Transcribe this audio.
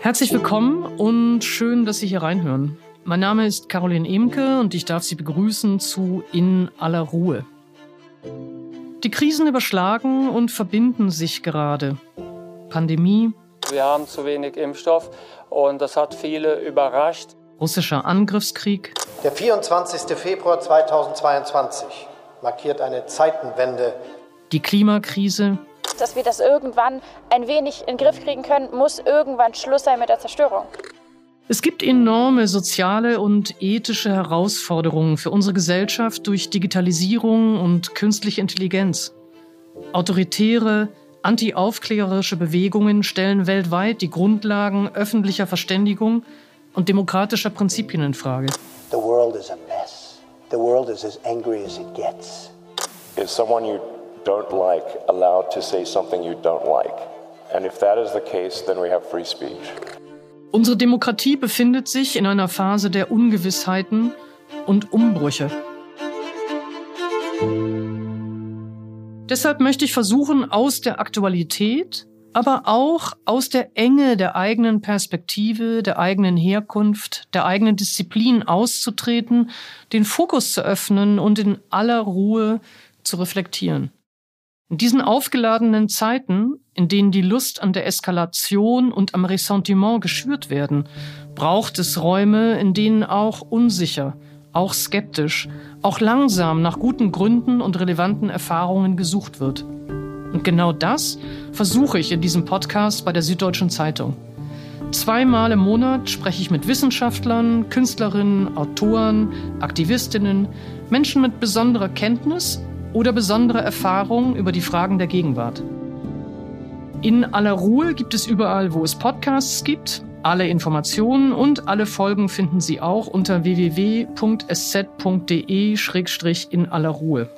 Herzlich willkommen und schön, dass Sie hier reinhören. Mein Name ist Caroline Emke und ich darf Sie begrüßen zu In aller Ruhe. Die Krisen überschlagen und verbinden sich gerade. Pandemie. Wir haben zu wenig Impfstoff und das hat viele überrascht. Russischer Angriffskrieg. Der 24. Februar 2022 markiert eine Zeitenwende. Die Klimakrise. Dass wir das irgendwann ein wenig in den Griff kriegen können, muss irgendwann Schluss sein mit der Zerstörung. Es gibt enorme soziale und ethische Herausforderungen für unsere Gesellschaft durch Digitalisierung und künstliche Intelligenz. Autoritäre, antiaufklärerische Bewegungen stellen weltweit die Grundlagen öffentlicher Verständigung und demokratischer Prinzipien in Frage. The world is a mess. The world is as angry as it gets. Is someone you don't like allowed to say something you don't like? And if that is the case, then we have free speech. Unsere Demokratie befindet sich in einer Phase der Ungewissheiten und Umbrüche. Deshalb möchte ich versuchen, aus der Aktualität, aber auch aus der Enge der eigenen Perspektive, der eigenen Herkunft, der eigenen Disziplin auszutreten, den Fokus zu öffnen und in aller Ruhe zu reflektieren. In diesen aufgeladenen Zeiten, in denen die Lust an der Eskalation und am Ressentiment geschürt werden, braucht es Räume, in denen auch unsicher, auch skeptisch, auch langsam nach guten Gründen und relevanten Erfahrungen gesucht wird. Und genau das versuche ich in diesem Podcast bei der Süddeutschen Zeitung. Zweimal im Monat spreche ich mit Wissenschaftlern, Künstlerinnen, Autoren, Aktivistinnen, Menschen mit besonderer Kenntnis oder besondere Erfahrungen über die Fragen der Gegenwart. In aller Ruhe gibt es überall, wo es Podcasts gibt. Alle Informationen und alle Folgen finden Sie auch unter www.sz.de-in aller Ruhe.